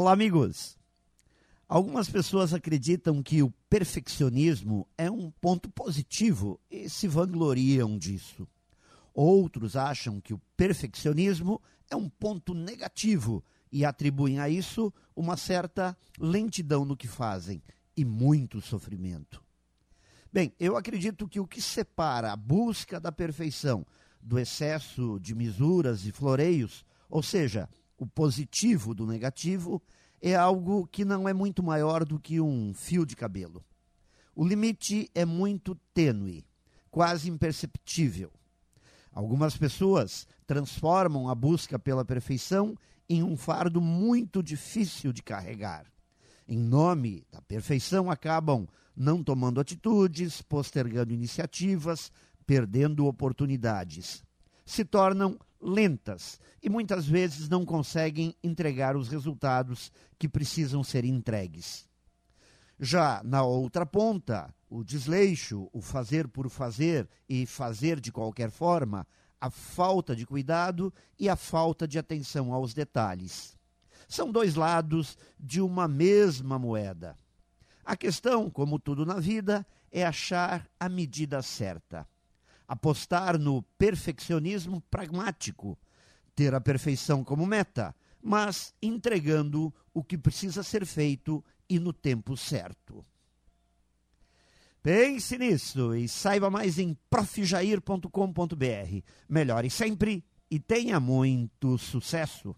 Olá, amigos. Algumas pessoas acreditam que o perfeccionismo é um ponto positivo e se vangloriam disso. Outros acham que o perfeccionismo é um ponto negativo e atribuem a isso uma certa lentidão no que fazem e muito sofrimento. Bem, eu acredito que o que separa a busca da perfeição do excesso de misuras e floreios, ou seja, o positivo do negativo, é algo que não é muito maior do que um fio de cabelo. O limite é muito tênue, quase imperceptível. Algumas pessoas transformam a busca pela perfeição em um fardo muito difícil de carregar. Em nome da perfeição, acabam não tomando atitudes, postergando iniciativas, perdendo oportunidades. Se tornam lentas e muitas vezes não conseguem entregar os resultados que precisam ser entregues. Já na outra ponta, o desleixo, o fazer por fazer e fazer de qualquer forma, a falta de cuidado e a falta de atenção aos detalhes. São dois lados de uma mesma moeda. A questão, como tudo na vida, é achar a medida certa apostar no perfeccionismo pragmático, ter a perfeição como meta, mas entregando o que precisa ser feito e no tempo certo. Pense nisso e saiba mais em profjair.com.br. Melhore sempre e tenha muito sucesso!